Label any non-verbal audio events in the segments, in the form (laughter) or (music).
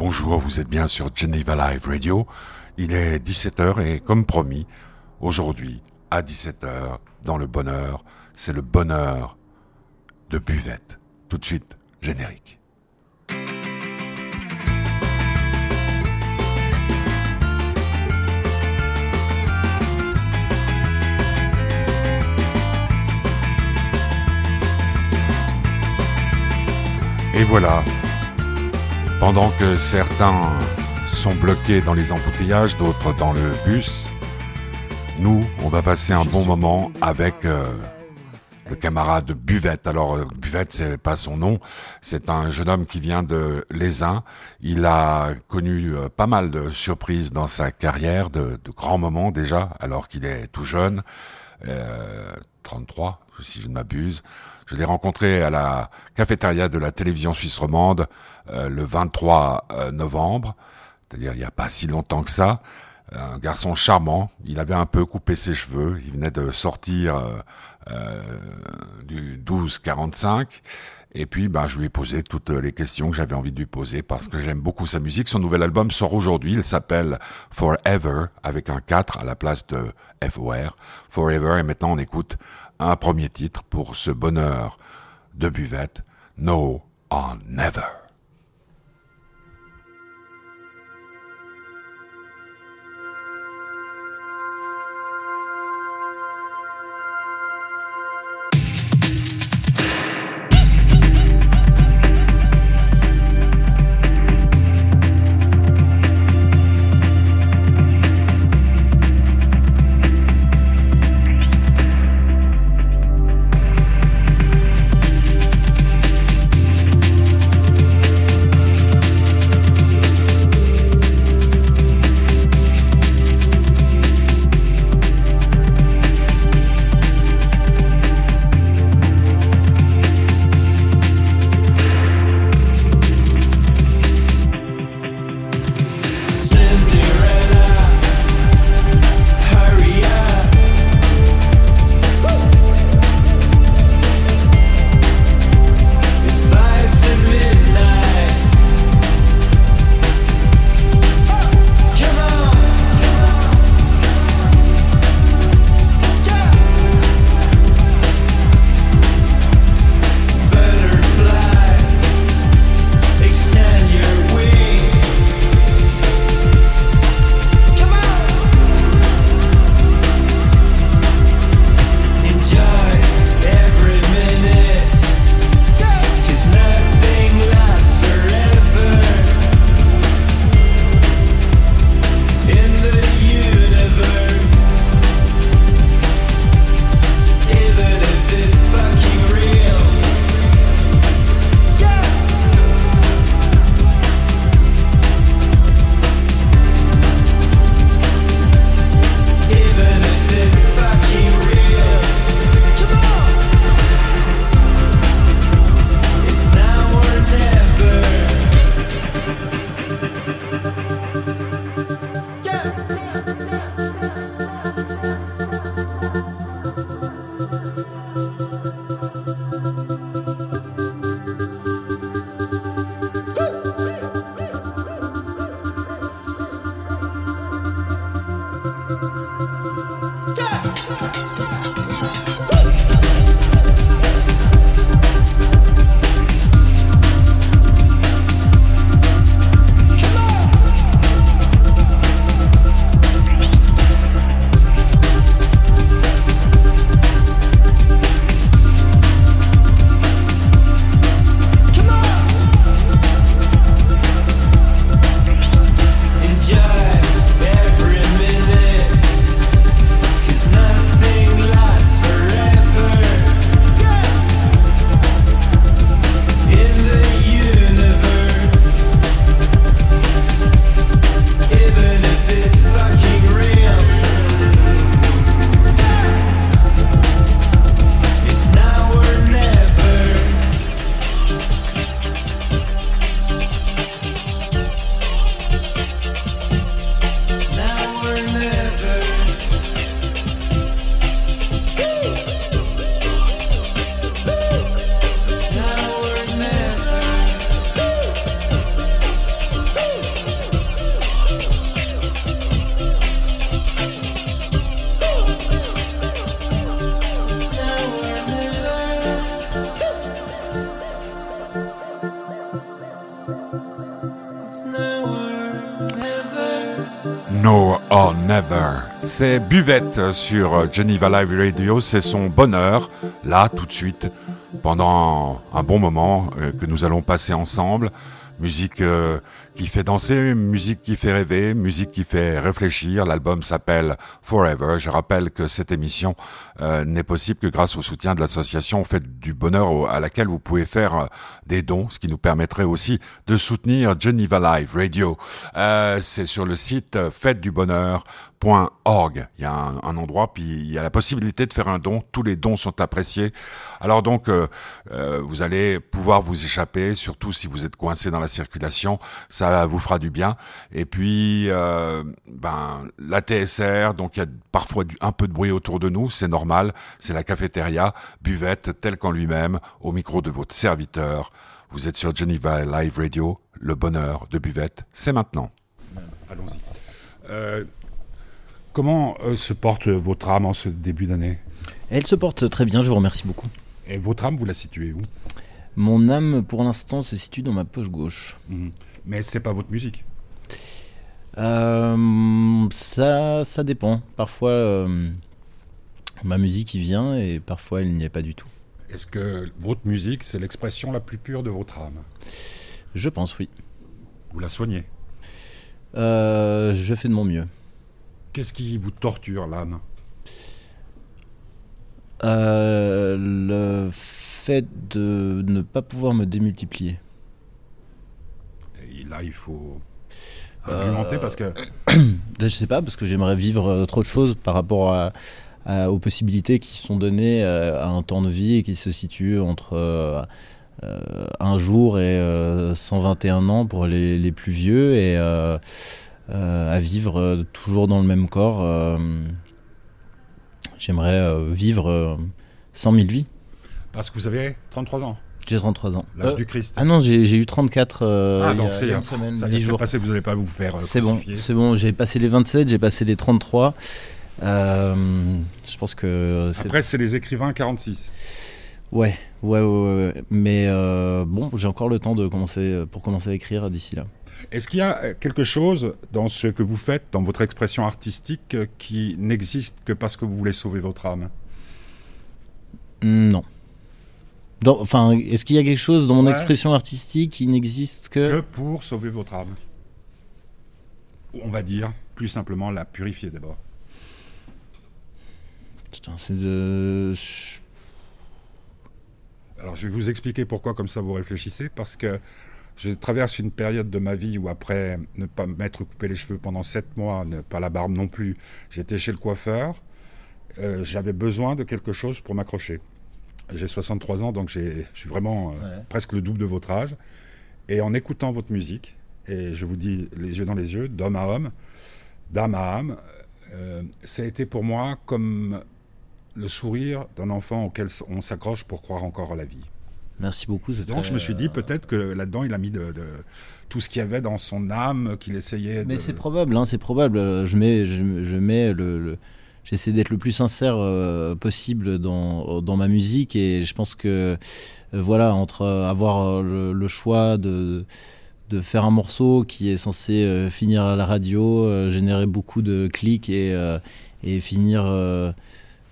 Bonjour, vous êtes bien sur Geneva Live Radio. Il est 17h et comme promis, aujourd'hui à 17h, dans le bonheur, c'est le bonheur de buvette. Tout de suite, générique. Et voilà, pendant que certains sont bloqués dans les embouteillages, d'autres dans le bus, nous, on va passer un bon moment avec euh, le camarade Buvette. Alors euh, Buvette, c'est pas son nom, c'est un jeune homme qui vient de l'Aisin. Il a connu euh, pas mal de surprises dans sa carrière, de grands moments déjà, alors qu'il est tout jeune, 33 si je ne m'abuse. Je l'ai rencontré à la cafétéria de la télévision suisse romande euh, le 23 euh, novembre, c'est-à-dire il n'y a pas si longtemps que ça. Un garçon charmant, il avait un peu coupé ses cheveux, il venait de sortir euh, du 12-45. Et puis, ben, je lui ai posé toutes les questions que j'avais envie de lui poser parce que j'aime beaucoup sa musique. Son nouvel album sort aujourd'hui. Il s'appelle Forever avec un 4 à la place de FOR. Forever. Et maintenant, on écoute un premier titre pour ce bonheur de buvette, No or Never. C'est Buvette sur Geneva Live Radio, c'est son bonheur, là, tout de suite, pendant un bon moment euh, que nous allons passer ensemble. Musique euh, qui fait danser, musique qui fait rêver, musique qui fait réfléchir. L'album s'appelle Forever. Je rappelle que cette émission euh, n'est possible que grâce au soutien de l'association Faites du Bonheur à laquelle vous pouvez faire euh, des dons, ce qui nous permettrait aussi de soutenir Geneva Live Radio. C'est sur le site Faites du Bonheur. Il y a un, endroit, puis il y a la possibilité de faire un don. Tous les dons sont appréciés. Alors donc, euh, euh, vous allez pouvoir vous échapper, surtout si vous êtes coincé dans la circulation. Ça vous fera du bien. Et puis, euh, ben, la TSR, donc il y a parfois un peu de bruit autour de nous, c'est normal. C'est la cafétéria, buvette, telle qu'en lui-même, au micro de votre serviteur. Vous êtes sur Geneva Live Radio. Le bonheur de buvette, c'est maintenant. Allons-y. Comment euh, se porte votre âme en ce début d'année? Elle se porte très bien, je vous remercie beaucoup. Et votre âme, vous la situez où? Mon âme, pour l'instant, se situe dans ma poche gauche. Mhm. Mais c'est pas votre musique euh, ça, ça dépend. Parfois, euh, ma musique y vient et parfois, elle n'y est pas du tout. Est-ce que votre musique, c'est l'expression la plus pure de votre âme? Je pense, oui. Vous la soignez? Je fais de mon mieux. Qu'est-ce qui vous torture l'âme? Euh, Le fait de ne pas pouvoir me démultiplier. Là, il faut argumenter parce que. (coughs) Je sais pas, parce que j'aimerais vivre trop de choses par rapport à, aux possibilités qui sont données euh, à un temps de vie et qui se situe entre. Euh, un jour et 121 ans pour les, les plus vieux et euh, à vivre euh, toujours dans le même corps. Euh, j'aimerais vivre 100 000 vies. Parce que vous avez 33 ans j'ai 33 ans. L'âge du Christ. Ah non, j'ai eu 34 ah, donc c'est une semaine, ça 10 jours. Passé, vous n'allez pas vous faire C'est bon, c'est bon. J'ai passé les 27, j'ai passé les 33. je pense que. Après, c'est les écrivains 46. Ouais, ouais, ouais, ouais. Mais bon, j'ai encore le temps de commencer pour commencer à écrire d'ici là. Est-ce qu'il y a quelque chose dans ce que vous faites, dans votre expression artistique, qui n'existe que parce que vous voulez sauver votre âme? Non. Enfin, est-ce qu'il y a quelque chose dans mon expression artistique qui n'existe que... Que pour sauver votre âme. On va dire, plus simplement, la purifier d'abord. Putain, c'est de... Alors, je vais vous expliquer pourquoi, comme ça vous réfléchissez, parce que je traverse une période de ma vie où après ne pas m'être coupé les cheveux pendant sept mois, ne pas la barbe non plus, j'étais chez le coiffeur, euh, j'avais besoin de quelque chose pour m'accrocher. J'ai 63 ans, donc je suis vraiment euh, presque le double de votre âge. Et en écoutant votre musique, et je vous dis les yeux dans les yeux, d'homme à homme, d'âme à âme, euh, ça a été pour moi comme le sourire d'un enfant auquel on s'accroche pour croire encore à la vie. Merci beaucoup. Donc je me suis dit peut-être que là-dedans il a mis de, tout ce qu'il y avait dans son âme qu'il essayait. Mais c'est probable, hein, c'est probable. Je mets, je, mets le, j'essaie d'être le plus sincère euh, possible dans, dans ma musique et je pense que euh, voilà entre avoir le, choix de de faire un morceau qui est censé euh, finir à la radio, générer beaucoup de clics et, et finir,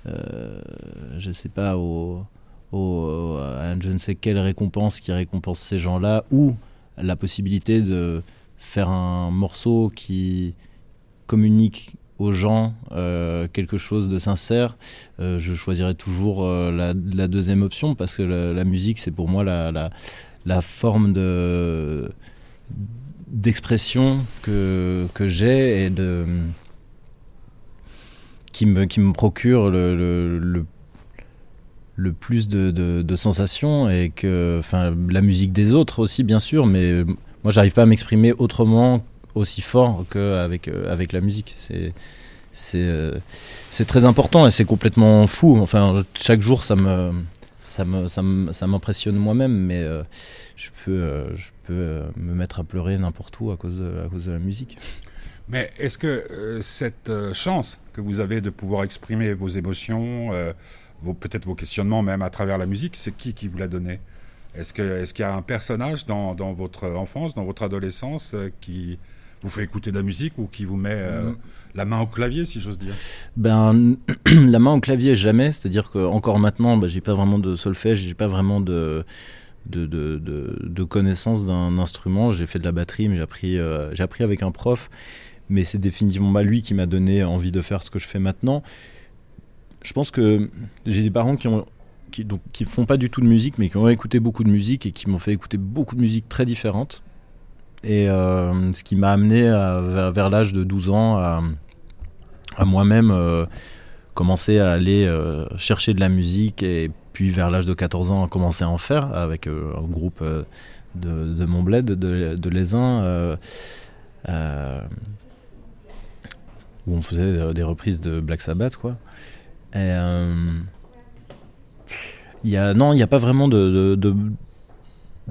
je sais pas, au, au, à je ne sais quelle récompense qui récompense ces gens-là, ou la possibilité de faire un morceau qui communique aux gens euh, quelque chose de sincère, euh, je choisirais toujours euh, la, deuxième option parce que la, musique, c'est pour moi la, la, forme de d'expression que, que j'ai et de qui me, qui me procure le, le, plus de, de, sensations et que, enfin, la musique des autres aussi, bien sûr, mais moi, j'arrive pas à m'exprimer autrement aussi fort qu'avec euh, avec la musique. C'est euh, c'est très important et c'est complètement fou. Enfin, chaque jour, ça me ça me ça m'impressionne moi-même, mais euh, je peux je peux me mettre à pleurer n'importe où à cause de, à cause de la musique. Mais est-ce que cette chance que vous avez de pouvoir exprimer vos émotions peut-être vos questionnements même à travers la musique, c'est qui qui vous l'a donné? Est-ce que est-ce qu'il y a un personnage dans, dans votre enfance, dans votre adolescence, qui vous fait écouter de la musique ou qui vous met euh, Mm. la main au clavier, si j'ose dire? Ben, (clears throat) la main au clavier, jamais. C'est-à-dire que encore maintenant, ben, j'ai pas vraiment de solfège, j'ai pas vraiment de de, de, de, de connaissance d'un instrument. J'ai fait de la batterie, mais j'ai appris, euh, j'ai appris avec un prof. Mais c'est définitivement pas lui qui m'a donné envie de faire ce que je fais maintenant. Je pense que j'ai des parents qui ont qui donc qui font pas du tout de musique, mais qui ont écouté beaucoup de musique et qui m'ont fait écouter beaucoup de musique très différentes. Et euh, ce qui m'a amené vers, l'âge de 12 ans à, moi-même euh, commencer à aller euh, chercher de la musique et puis vers l'âge de 14 ans à commencer à en faire avec un groupe de, de mon bled, de, de où on faisait des reprises de Black Sabbath, quoi. Et, y a, non, il n'y a pas vraiment de,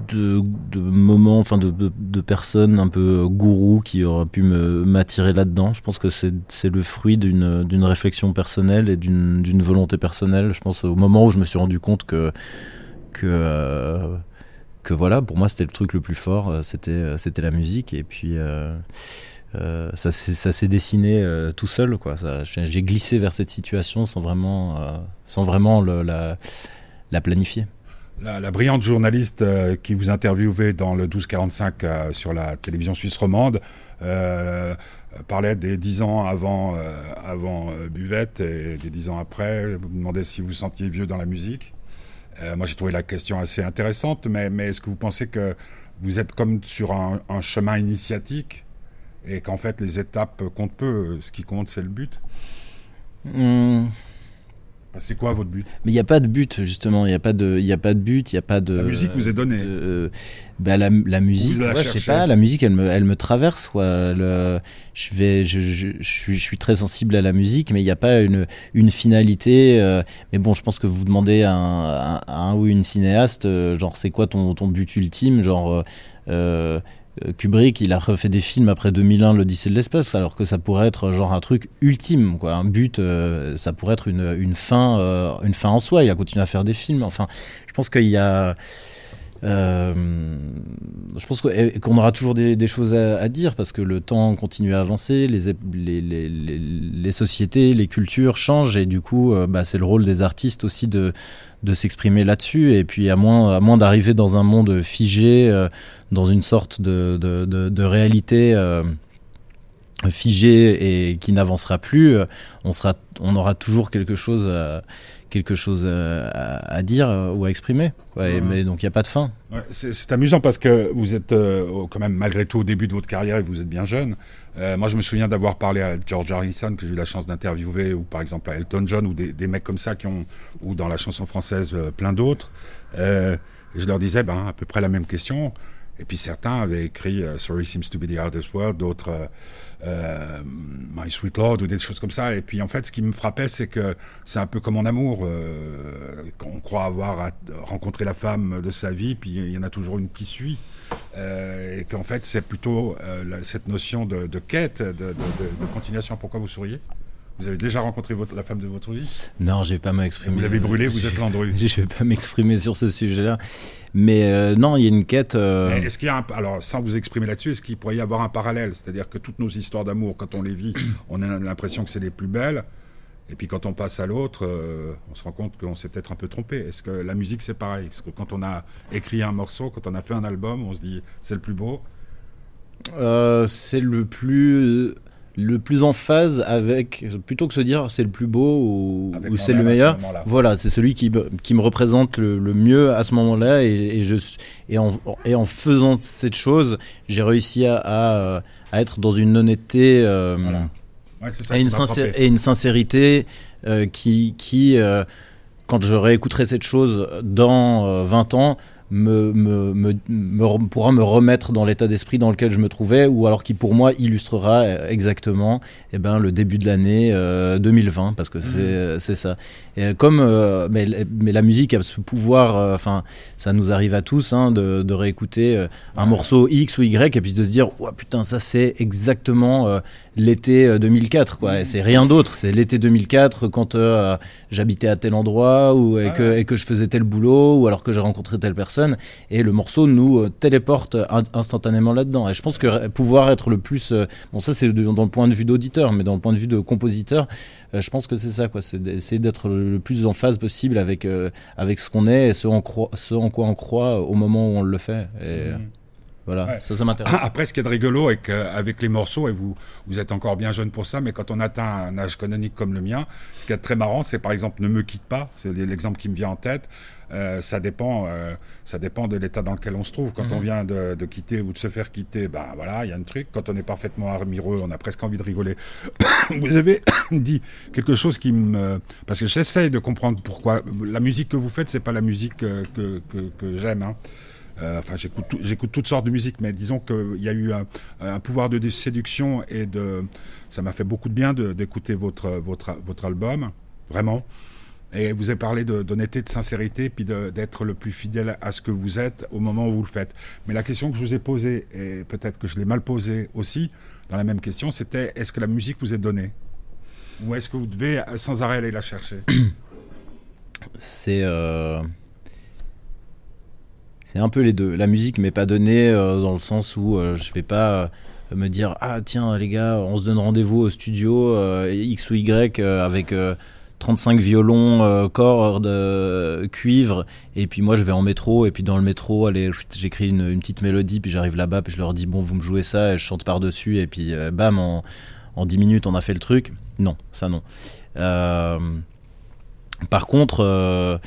de, de moments, enfin de, de, de personnes un peu gourou qui auraient pu m'attirer là-dedans. Je pense que c'est le fruit d'une réflexion personnelle et d'une volonté personnelle. Je pense au moment où je me suis rendu compte que que euh, que voilà, pour moi c'était le truc le plus fort, euh, c'était euh, c'était la musique et puis euh, euh, ça s'est dessiné euh, tout seul quoi. J'ai glissé vers cette situation sans vraiment euh, sans vraiment la la planifier. La, la brillante journaliste euh, qui vous interviewait dans le 1245 euh, sur la télévision suisse romande euh, parlait des dix ans avant, euh, avant euh, Buvette et des dix ans après. Vous demandait si vous vous sentiez vieux dans la musique. Euh, moi, j'ai trouvé la question assez intéressante, mais, mais est-ce que vous pensez que vous êtes comme sur un, un chemin initiatique et qu'en fait les étapes comptent peu, ce qui compte c'est le but Hum, C'est quoi votre but? Mais il n'y a pas de but, justement. Il n'y a, pas de- il y a pas de but, il n'y a pas de. La musique vous est donnée. de- euh, bah, la, la musique, ouais, je sais pas, la musique, elle me, elle me traverse. Quoi. Le, je, vais, je, je, je, suis, je suis très sensible à la musique, mais il n'y a pas une, une finalité. euh, mais bon, je pense que vous demandez à un, à un ou une cinéaste, euh, genre, c'est quoi ton, ton but ultime? Genre. euh, Kubrick, il a refait des films après 2001, l'Odyssée de l'espace, alors que ça pourrait être genre un truc ultime, quoi, un but, euh, ça pourrait être une, fin, euh, une en soi. Il a continué à faire des films. Enfin, je pense qu'il y a, euh, je pense qu'on aura toujours des, choses à, dire parce que le temps continue à avancer, les, sociétés, les cultures changent et du coup, euh, bah, c'est le rôle des artistes aussi de, s'exprimer là-dessus. Et puis, à moins, d'arriver dans un monde figé, euh, dans une sorte de, réalité. euh, figée et qui n'avancera plus, euh, on on aura toujours quelque chose, à, quelque chose à, à dire euh, ou à exprimer. Quoi. Et- mais donc il n'y a pas de fin. Ouais, c'est amusant parce que vous êtes euh, quand même malgré tout au début de votre carrière et vous êtes bien jeune. Euh, moi, je me souviens d'avoir parlé à George Harrison que j'ai eu la chance d'interviewer, ou par exemple à Elton John ou des, des mecs comme ça qui ont, ou dans la chanson française euh, plein d'autres. Je leur disais ben à peu près la même question. Et puis certains avaient écrit euh, Sorry seems to be the hardest word, d'autres euh, euh, My Sweet Lord ou des choses comme ça. Et puis en fait, ce qui me frappait, c'est que c'est un peu comme en amour. Euh, on croit avoir rencontré la femme de sa vie, puis il y en a toujours une qui suit. Et qu'en fait, c'est plutôt cette notion de, quête, de continuation. Pourquoi vous souriez? Vous avez déjà rencontré votre, la femme de votre vie? Non, je vais pas m'exprimer. Vous l'avez brûlée, vous êtes Landru. (laughs) Je vais pas m'exprimer sur ce sujet-là. Mais euh, non, il y a une quête. euh, Est-ce qu'il y a un, alors sans vous exprimer là-dessus, est-ce qu'il pourrait y avoir un parallèle? C'est-à-dire que toutes nos histoires d'amour, quand on les vit, (coughs) on a l'impression que c'est les plus belles, et puis quand on passe à l'autre, euh, on se rend compte qu'on s'est peut-être un peu trompé. Est-ce que la musique c'est pareil? Est-ce que quand on a écrit un morceau, quand on a fait un album, on se dit c'est le plus beau? Euh, c'est le plus le plus en phase avec plutôt que se dire c'est le plus beau ou, c'est le ce meilleur voilà c'est celui qui, me- qui me représente le, le mieux à ce moment-là et, et je et en, et en faisant cette chose j'ai réussi à, à, à être dans une honnêteté euh, Voilà. Ouais, c'est ça et, une et une sincérité euh, qui, qui euh, quand je réécouterai cette chose dans euh, 20 ans, me, me, me, me rem- pourra me remettre dans l'état d'esprit dans lequel je me trouvais, ou alors qui pour moi illustrera euh, exactement eh ben, le début de l'année euh, 2020, parce que c'est c'est ça. Et euh, comme, euh, mais, mais la musique a ce pouvoir, euh, ça nous arrive à tous, hein, de, de réécouter euh, un Ouais. morceau X ou Y, et puis de se dire, ouais, putain, ça c'est exactement euh, l'été euh, 2004, quoi. Et C'est rien d'autre, c'est l'été 2004 quand euh, j'habitais à tel endroit ou et, que, ouais. et que je faisais tel boulot ou alors que j'ai rencontré telle personne et le morceau nous téléporte instantanément là-dedans. Et je pense que pouvoir être le plus, bon ça c'est dans le point de vue d'auditeur, mais dans le point de vue de compositeur, je pense que c'est ça quoi, c'est d'essayer d'être le plus en phase possible avec avec ce qu'on est et ce en, quoi on croit au moment où on le fait. Mmh. Voilà, ça, ça m'intéresse. Après, ce qui est de rigolo avec, avec les morceaux, et vous, vous êtes encore bien jeune pour ça, mais quand on atteint un âge canonique comme le mien, ce qui est très marrant, c'est par exemple Ne me quitte pas, c'est l'exemple qui me vient en tête. Euh, ça dépend, euh, ça dépend de l'état dans lequel on se trouve. Quand on mhm. vient de, de, quitter ou de se faire quitter, bah voilà, il y a un truc. Quand on est parfaitement amoureux, on a presque envie de rigoler. (coughs) vous avez (coughs) dit quelque chose qui me, parce que j'essaye de comprendre pourquoi la musique que vous faites, c'est pas la musique que, que, que, que j'aime. Hein. Euh, enfin, j'écoute, j'écoute toutes sortes de musique, mais disons qu'il y a eu un, pouvoir de séduction et de, ça m'a fait beaucoup de bien d'écouter votre, votre, votre album, vraiment. Et vous avez parlé d'honnêteté, de, sincérité, puis d'être le plus fidèle à ce que vous êtes au moment où vous le faites. Mais la question que je vous ai posée, et peut-être que je l'ai mal posée aussi, dans la même question, c'était est-ce que la musique vous est donnée? Ou est-ce que vous devez sans arrêt aller la chercher? C'est. Euh, c'est un peu les deux. La musique m'est pas donnée euh, dans le sens où euh, je vais pas euh, me dire ah tiens les gars on se donne rendez-vous au studio X ou Y avec 35 violons, cordes, cuivre, et puis moi je vais en métro, et puis dans le métro, allez, j'écris une, petite mélodie, puis j'arrive là-bas, puis je leur dis bon vous me jouez ça, et je chante par-dessus, et puis bam, en, en 10 minutes on a fait le truc. Non, ça non. par contre, euh,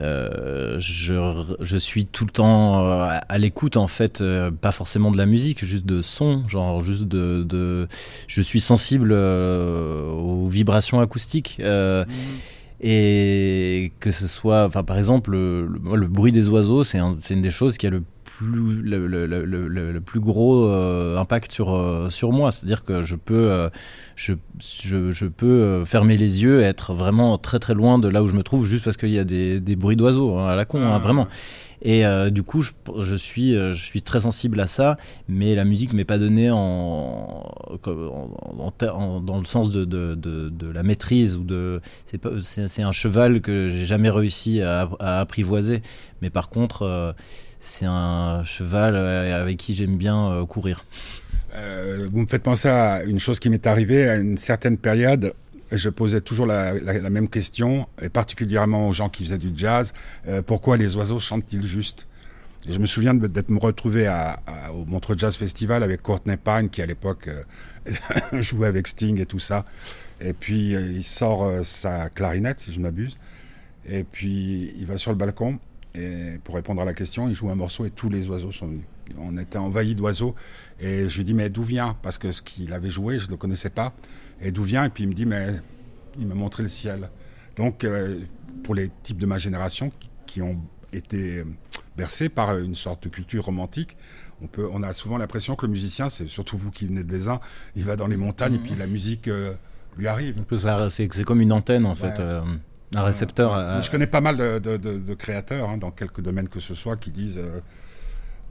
je, je, suis tout le temps euh, à, l'écoute en fait, euh, pas forcément de la musique, juste de son, genre juste de, de je suis sensible aux vibrations acoustiques. Mhm. Et que ce soit, enfin par exemple, le, le bruit des oiseaux, c'est une des choses qui a le plus, le, le, le, le plus gros euh, impact sur, euh, sur moi. C'est-à-dire que je peux, euh, je, je, je, peux fermer les yeux et être vraiment très très loin de là où je me trouve juste parce qu'il y a des, des bruits d'oiseaux hein, à la con, hein, ah. vraiment. Et du coup, je, je, suis, je suis très sensible à ça, mais la musique m'est pas donnée en, en, dans le sens de, de, de, de, la maîtrise ou de. C'est un cheval que j'ai jamais réussi à, à, apprivoiser, mais par contre c'est un cheval euh, avec qui j'aime bien euh, courir. Euh, vous me faites penser à une chose qui m'est arrivée à une certaine période. Je posais toujours la, même question, et particulièrement aux gens qui faisaient du jazz. pourquoi les oiseaux chantent-ils juste? Je me souviens d'être me retrouvé au Montreux Jazz Festival avec Courtney Pine, qui à l'époque (laughs) jouait avec Sting et tout ça. Et puis il sort sa clarinette, si je m'abuse. Et puis il va sur le balcon et pour répondre à la question, il joue un morceau et tous les oiseaux sont venus. On était envahis d'oiseaux. Et je lui dis, mais d'où vient? Parce que ce qu'il avait joué, je ne le connaissais pas. Et d'où vient? Et puis il me dit, mais il m'a montré le ciel. Donc, euh, pour les types de ma génération qui ont été bercés par une sorte de culture romantique, on, peut, on a souvent l'impression que le musicien, c'est surtout vous qui venez des uns, il va dans les montagnes et puis la musique euh, lui arrive. C'est comme une antenne en fait. Euh, un récepteur. Je connais pas mal de, créateurs hein, dans quelques domaines que ce soit qui disent. Euh,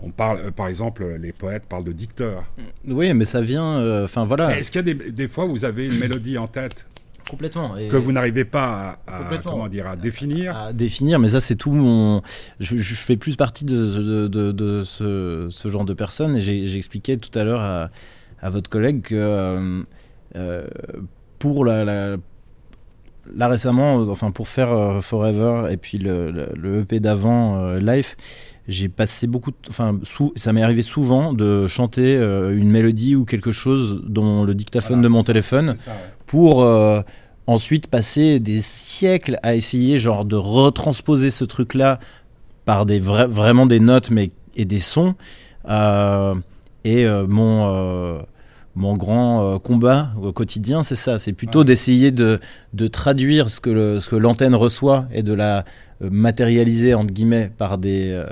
on parle, euh, par exemple, les poètes parlent de dicteurs. Oui, mais ça vient. Euh, enfin voilà. Est-ce qu'il y a des, fois où vous avez une mélodie en tête Complètement. que vous n'arrivez pas à, comment dire, à définir. À, définir, mais ça c'est tout mon. Je, fais plus partie de, de, ce, genre de personnes et j'expliquais tout à l'heure à, à, votre collègue que pour la, là récemment, euh, enfin pour faire euh, Forever et puis le, le, EP d'avant euh, Life, j'ai passé beaucoup, de, enfin ça m'est arrivé souvent de chanter une mélodie ou quelque chose dans le dictaphone de mon téléphone pour ensuite passer des siècles à essayer genre de retransposer ce truc là par des vraiment des notes mais et des sons et mon mon grand euh, combat au quotidien, c'est ça. C'est plutôt d'essayer de, de, traduire ce que, l'antenne reçoit et de la euh, matérialiser entre guillemets par des euh,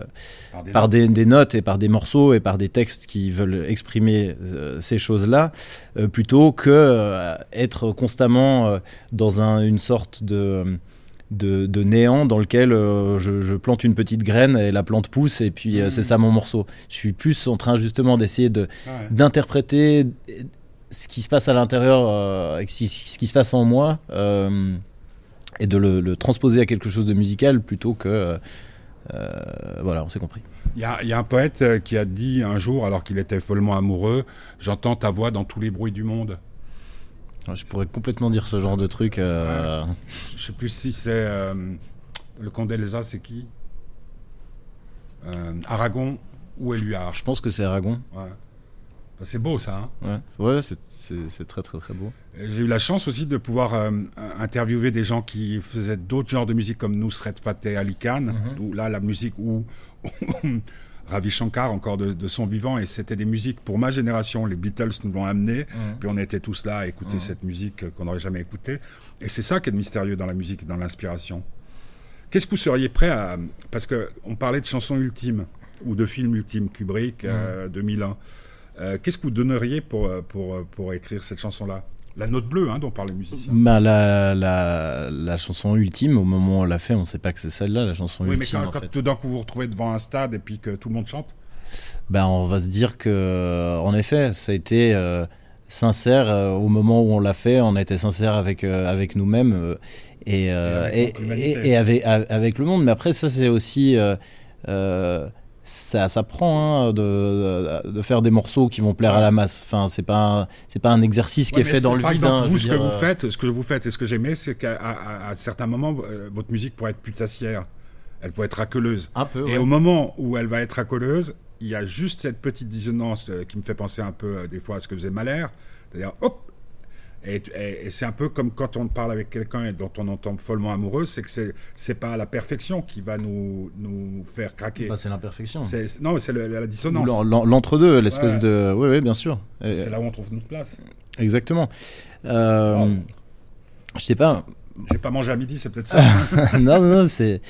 par, des, des, notes et par des morceaux et par des textes qui veulent exprimer ces choses-là, plutôt que être constamment dans un, une sorte de de, néant dans lequel euh, je, plante une petite graine et la plante pousse et puis euh, c'est ça mon morceau. Je suis plus en train justement d'essayer de d'interpréter ce qui se passe à l'intérieur, euh, ce, qui se passe en moi et de le, transposer à quelque chose de musical plutôt que voilà, on s'est compris. Il y a, un poète qui a dit un jour, alors qu'il était follement amoureux, j'entends ta voix dans tous les bruits du monde. Je pourrais complètement dire ce genre de truc. Euh... Ouais. Je sais plus si c'est euh, le Condé les c'est qui? Euh, Aragon ou Éluard Je pense que c'est Aragon. Ouais. C'est beau ça. Hein ouais, ouais c'est très très très beau. J'ai eu la chance aussi de pouvoir euh, interviewer des gens qui faisaient d'autres genres de musique comme Nusret Fateh Ali Khan, mm -hmm. où là la musique où (laughs) Ravi Shankar encore de, de, son vivant. Et c'était des musiques pour ma génération. Les Beatles nous l'ont amené. Mmh. puis on était tous là à écouter mmh. cette musique qu'on n'aurait jamais écoutée. Et c'est ça qui est mystérieux dans la musique dans l'inspiration. Qu'est-ce que vous seriez prêt à parce que on parlait de chansons ultimes ou de films ultimes Kubrick mmh. euh, 2001 euh, qu'est-ce que vous donneriez pour, pour, pour écrire cette chanson là la note bleue hein, dont parlent les musiciens. Bah, la, la, la, chanson ultime, au moment où on l'a fait, on ne sait pas que c'est celle-là, la chanson oui, ultime. Oui, mais quand, quand tout d'un coup vous vous retrouvez devant un stade et puis que tout le monde chante bah, On va se dire que, en effet, ça a été euh, sincère euh, au moment où on l'a fait, on a été sincère avec, euh, avec nous-mêmes et, et, et, et avec, avec, le monde. Mais après, ça, c'est aussi ça, ça prend hein, de, de, faire des morceaux qui vont plaire à la masse. Enfin, c'est pas c'est pas un exercice qui ouais, est fait dans le vide. Hein, vous, ce dire, que vous faites, ce que vous faites et ce que j'aimais, c'est qu'à à, à, certains moments, euh, votre musique pourrait être putassière. Elle pourrait être racoleuse. Un peu. Et au moment où elle va être racoleuse, il y a juste cette petite dissonance euh, qui me fait penser un peu euh, des fois à ce que faisait Mahler. C'est-à-dire, hop, et, et, et c'est un peu comme quand on parle avec quelqu'un dont on entend follement amoureux, c'est que c'est c'est pas la perfection qui va nous nous faire craquer. Bah, c'est l'imperfection. Non, c'est la dissonance. L'entre-deux, l'espèce ouais. de. Oui, oui, bien sûr. C'est là où on trouve notre place. Exactement. Euh. Je sais pas. J'ai pas mangé à midi, c'est peut-être ça. (laughs) non, non, non, c'est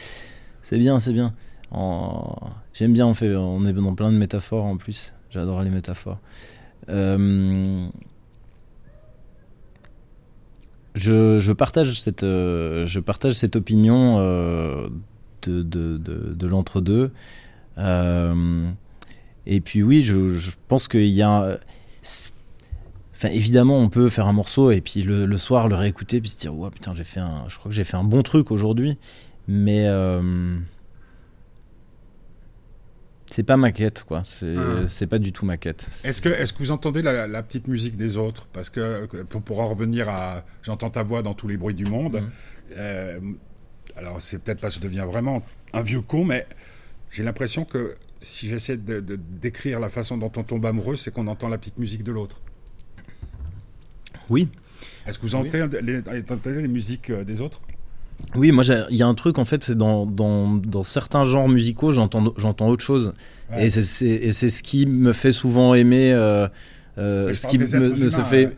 c'est bien, c'est bien. En... J'aime bien, on fait, on est dans plein de métaphores en plus. J'adore les métaphores. Euh, je, je, partage cette, euh, je partage cette opinion euh, de, de, de, de l'entre-deux. Euh, et puis oui, je, je pense qu'il y a... Enfin, évidemment, on peut faire un morceau et puis le, le soir le réécouter puis se dire ouais putain j'ai fait un, je crois que j'ai fait un bon truc aujourd'hui, mais c'est pas ma quête quoi. C'est ah. pas du tout ma quête est-ce que est-ce que vous entendez la, la, petite musique des autres? Parce que pour, pour en revenir à j'entends ta voix dans tous les bruits du monde. Mmh. euh, alors c'est peut-être que je deviens vraiment un vieux con mais j'ai l'impression que si j'essaie de, décrire la façon dont on tombe amoureux c'est qu'on entend la petite musique de l'autre. Oui. Est-ce que vous entendez, oui. les, les musiques euh, des autres? Oui, moi, il y a un truc, en fait, c'est dans, dans, dans, certains genres musicaux, j'entends autre chose. Ouais. Et c'est ce qui me fait souvent aimer, euh, euh, ce qui me, se fait...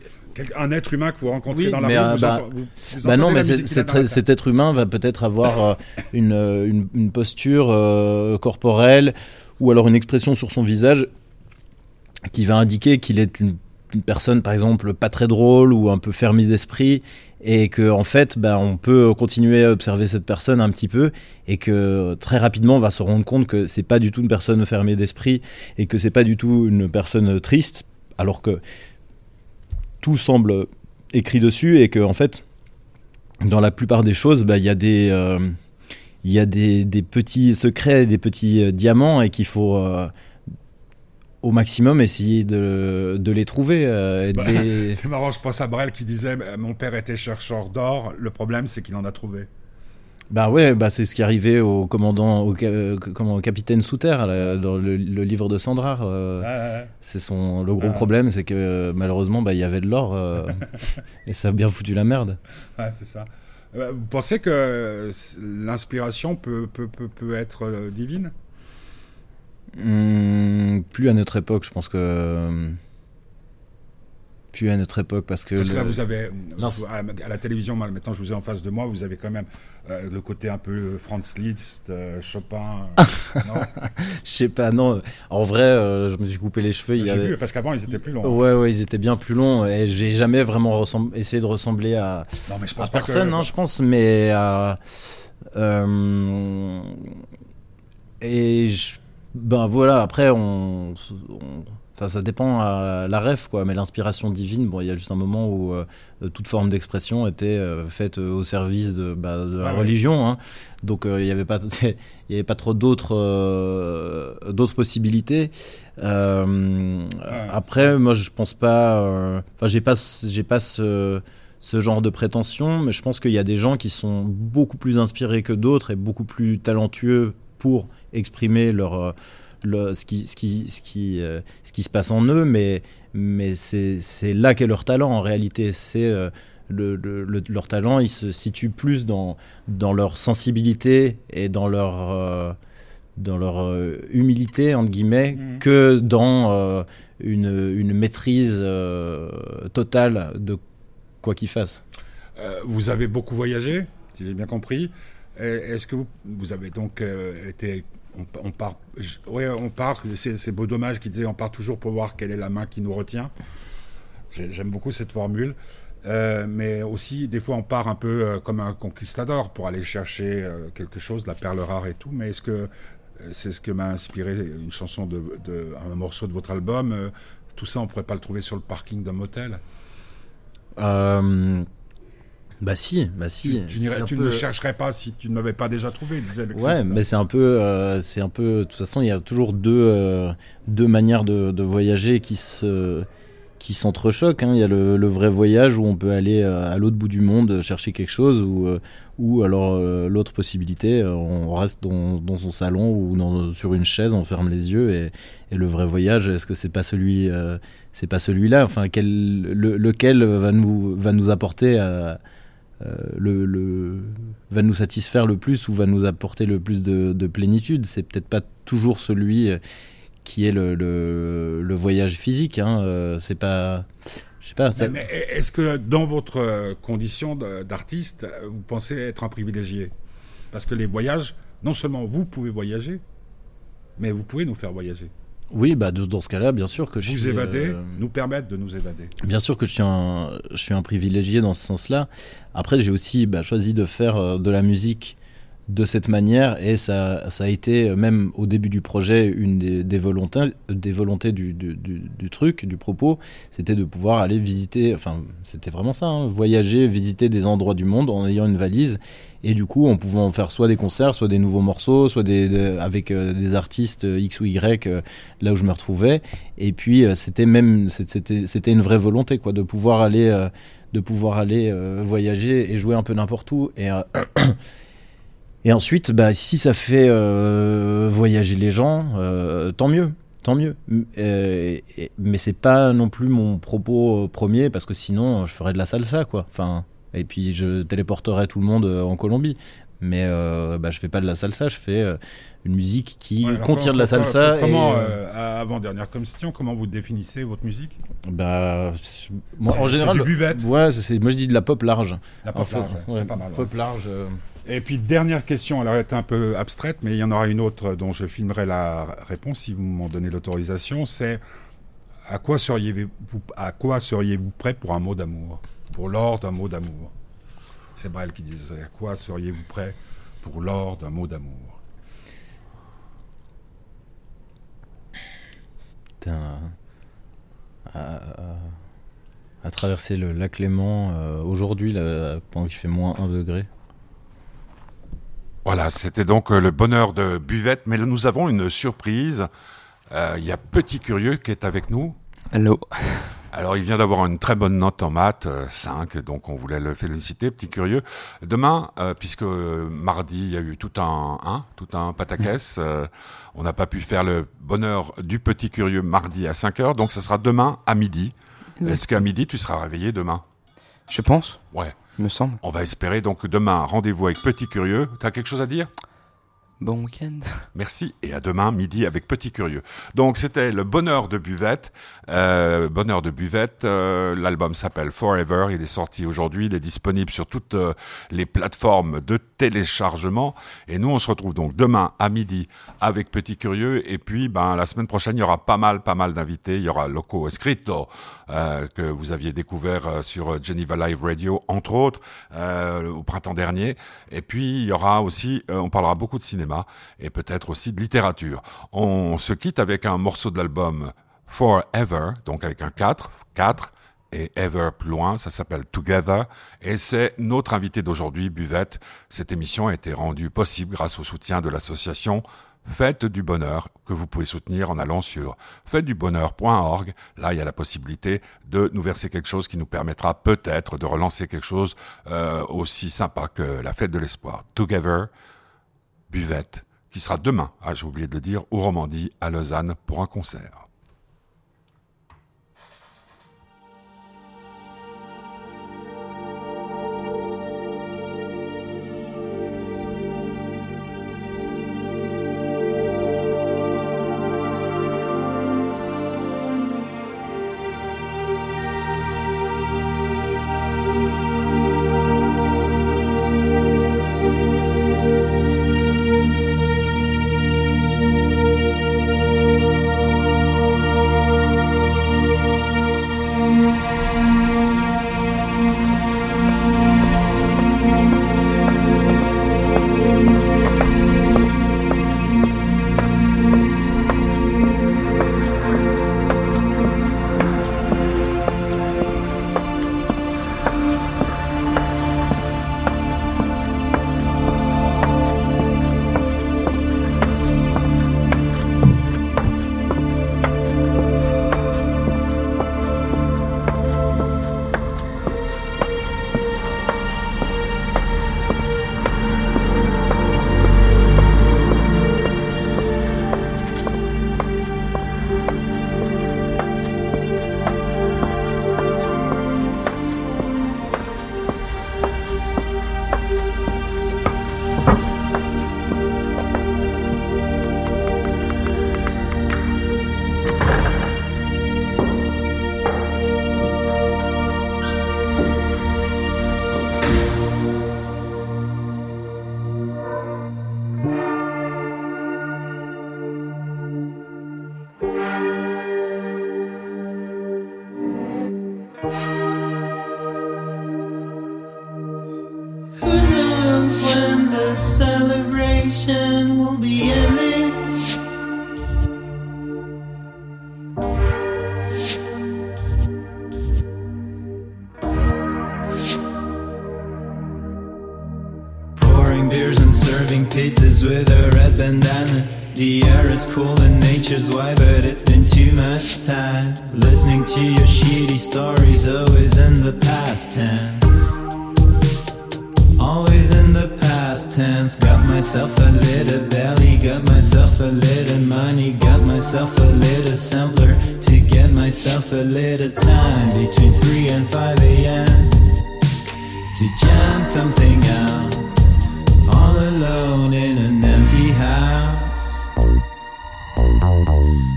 Un être humain que vous rencontrez oui, dans la mais, rue, euh, vous, bah, entend, vous, vous bah non, mais cet, être humain va peut-être avoir une, une, une, posture euh, corporelle ou alors une expression sur son visage qui va indiquer qu'il est une une personne par exemple pas très drôle ou un peu fermée d'esprit et que en fait ben, on peut continuer à observer cette personne un petit peu et que très rapidement on va se rendre compte que c'est pas du tout une personne fermée d'esprit et que c'est pas du tout une personne triste alors que tout semble écrit dessus et que en fait dans la plupart des choses il ben, y a des euh, il y a des, des, petits secrets des petits euh, diamants et qu'il faut euh, au maximum essayer de, de les trouver. Euh, bah, les... (laughs) C'est marrant, je pense à Brel qui disait Mon père était chercheur d'or, le problème c'est qu'il en a trouvé. Bah ouais, bah c'est ce qui arrivait au commandant, au, euh, comment, au capitaine sous terre, dans le, le, livre de Sandrard. Euh, ah, ouais. C'est son le gros ah. problème, c'est que malheureusement, bah il y avait de l'or (laughs) (laughs) et ça a bien foutu la merde. Ah, c'est ça. Vous pensez que l'inspiration peut, peut, peut, peut être divine? Mmh, plus à notre époque, je pense que. Plus à notre époque, parce que. Parce que là, vous avez. À la télévision, maintenant, je vous ai en face de moi, vous avez quand même euh, le côté un peu Franz Liszt, euh, Chopin. non (laughs) Je sais pas, non. En vrai, euh, je me suis coupé les cheveux. J'ai avait... vu, parce qu'avant, ils étaient plus longs. Ouais, ouais, ils étaient bien plus longs. Et j'ai jamais vraiment ressemb... essayé de ressembler à, non, mais je pense à personne, que... hein, je pense, mais à. Et je ben voilà, après, on, on ça, ça dépend à la rêve, quoi. Mais l'inspiration divine, bon, il y a juste un moment où euh, toute forme d'expression était euh, faite euh, au service de, bah, de la Ouais, ouais. religion. Hein. Donc il n'y avait pas, (laughs) il avait pas trop d'autres, euh, d'autres possibilités. Euh, Après, moi, je pense pas. euh, Enfin, j'ai pas, j'ai pas ce, ce genre de prétention, mais je pense qu'il y a des gens qui sont beaucoup plus inspirés que d'autres et beaucoup plus talentueux pour exprimer leur euh, le, ce, qui, ce, qui, ce, qui, euh, ce qui se passe en eux, mais, mais c'est là qu'est leur talent en réalité. C'est euh, le, le- le- leur talent, il se situe plus dans, dans leur sensibilité et dans leur, euh, dans leur humilité, entre guillemets, Mhm. que dans une, une maîtrise totale de quoi qu'ils fassent. Vous avez beaucoup voyagé, si j'ai bien compris. Est-ce que vous, vous avez donc été. On, part. on part. C'est beau dommage qui disait on part toujours pour voir quelle est la main qui nous retient. J'ai- J'aime beaucoup cette formule. Euh, mais aussi, des fois, on part un peu euh, comme un conquistador pour aller chercher euh, quelque chose, la perle rare et tout. Mais est-ce que c'est ce que m'a inspiré une chanson de, un morceau de votre album Tout ça, on pourrait pas le trouver sur le parking d'un motel? Bah si, bah si. Tu, n'irais- tu peu- ne chercherais pas si tu ne m'avais pas déjà trouvé, disait le. Ouais, mais c'est un peu, euh, c'est un peu. De toute façon, il y a toujours deux, euh, deux manières de, de voyager qui se, qui s'entrechoquent. hein. Il y a le, le vrai voyage où on peut aller euh, à l'autre bout du monde chercher quelque chose, ou, ou alors l'autre possibilité, on reste dans, dans son salon ou dans, sur une chaise, on ferme les yeux. Et, et le vrai voyage, est-ce que c'est pas celui, euh, c'est pas celui-là? Enfin, quel, le- lequel va nous, va nous apporter à le, le- va nous satisfaire le plus ou va nous apporter le plus de, de plénitude. C'est peut-être pas toujours celui euh, qui est le, le, voyage physique. Hein. euh, c'est pas, je sais pas. Est-ce que dans votre euh, condition d'artiste, euh, vous pensez être un privilégié? Parce que les voyages, non seulement vous pouvez voyager, mais vous pouvez nous faire voyager. Oui, bah dans ce cas-là, bien sûr que je Vous suis, évader, euh, nous permettre de nous évader. Bien sûr que je suis un, je suis un privilégié dans ce sens-là. Après, j'ai aussi bah, choisi de faire euh, de la musique de cette manière et ça, ça a été, euh, même au début du projet, une des, des volontés, des volontés du, du, du- du truc, du propos, c'était de pouvoir aller visiter, enfin, c'était vraiment ça, hein, voyager, visiter des endroits du monde en ayant une valise et du coup, en pouvant faire soit des concerts, soit des nouveaux morceaux, soit avec euh, des artistes euh, X ou Y euh, là où je me retrouvais. Et puis c'était même c'était une vraie volonté quoi de pouvoir aller de pouvoir aller voyager et jouer un peu n'importe où. Et (coughs) ensuite bah si ça fait voyager les gens tant mieux tant mieux. Euh, mais c'est pas non plus mon propos premier parce que sinon je ferais de la salsa quoi. Enfin et puis je téléporterais tout le monde euh, en Colombie mais euh, bah, je fais pas de la salsa je fais euh, une musique qui Ouais, alors contient de la salsa Comment, et, euh, avant dernière question, comment vous définissez votre musique? Bah, moi, en général, du buvette. ouais, c'est- moi je dis de la pop large. La pop fait, large, ouais, ouais, c'est pas mal. ouais. Pop large. euh, Et puis dernière question, elle être un peu abstraite, mais il y en aura une autre dont je filmerai la réponse si vous m'en donnez l'autorisation. C'est à quoi seriez-vous à quoi seriez-vous prêt pour un mot d'amour, pour l'or d'un mot d'amour C'est Brel qui disait à quoi seriez-vous prêt pour l'or d'un mot d'amour? Putain, à, à- à traverser le lac Léman euh, aujourd'hui, pendant qu'il fait moins 1 degré. Voilà, c'était donc euh, le bonheur de Buvette, mais là, nous avons une surprise. Euh, Il y a Petit Curieux qui est avec nous. Allô (laughs) Alors, il vient d'avoir une très bonne note en maths, euh, 5, donc on voulait le féliciter, Petit Curieux. Demain, euh, puisque euh, mardi, il y a eu tout un, hein, tout un pataquès, euh, on n'a pas pu faire le bonheur du Petit Curieux mardi à 5 heures, donc ça sera demain à midi. Est-ce qu'à midi, tu seras réveillé demain? Je pense, Ouais. il me semble. On va espérer donc demain, rendez-vous avec Petit Curieux. Tu as quelque chose à dire? Bon week-end. Merci et à demain midi avec Petit Curieux. Donc c'était le bonheur de Buvette. Euh, bonheur de Buvette. euh, L'album s'appelle Forever. Il est sorti aujourd'hui. Il est disponible sur toutes euh, les plateformes de téléchargement. Et nous on se retrouve donc demain à midi avec Petit Curieux. Et puis ben la semaine prochaine il y aura pas mal pas mal d'invités. Il y aura Loco Escrito que vous aviez découvert sur Geneva Live Radio entre autres au printemps dernier. Et puis il y aura aussi on parlera beaucoup de cinéma et peut-être aussi de littérature. On se quitte avec un morceau de l'album Forever, donc avec un 4, 4 et Ever plus loin, ça s'appelle Together, et c'est notre invité d'aujourd'hui, Buvette. Cette émission a été rendue possible grâce au soutien de l'association Fête du Bonheur, que vous pouvez soutenir en allant sur fêtedubonheur.org. Là, il y a la possibilité de nous verser quelque chose qui nous permettra peut-être de relancer quelque chose euh, aussi sympa que la Fête de l'Espoir. Together, buvette, qui sera demain, ah j'ai oublié de le dire, au Romandie à Lausanne pour un concert. be in. Pouring beers and serving pizzas with a red bandana. The air is cool and nature's white, but it's been too much time. Listening to your shitty stories, always in the past tense. myself a little belly, got myself a little money, got myself a little sampler to get myself a little time between 3 and 5 a.m. to jam something out, all alone in an empty house.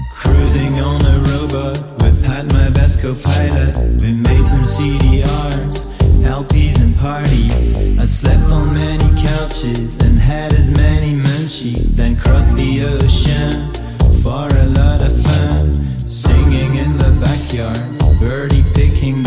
Cruising on a robot, with Pat my best co-pilot, we made some CDRs. LPs and parties. I slept on many couches and had as many munchies. Then crossed the ocean for a lot of fun. Singing in the backyards, birdie picking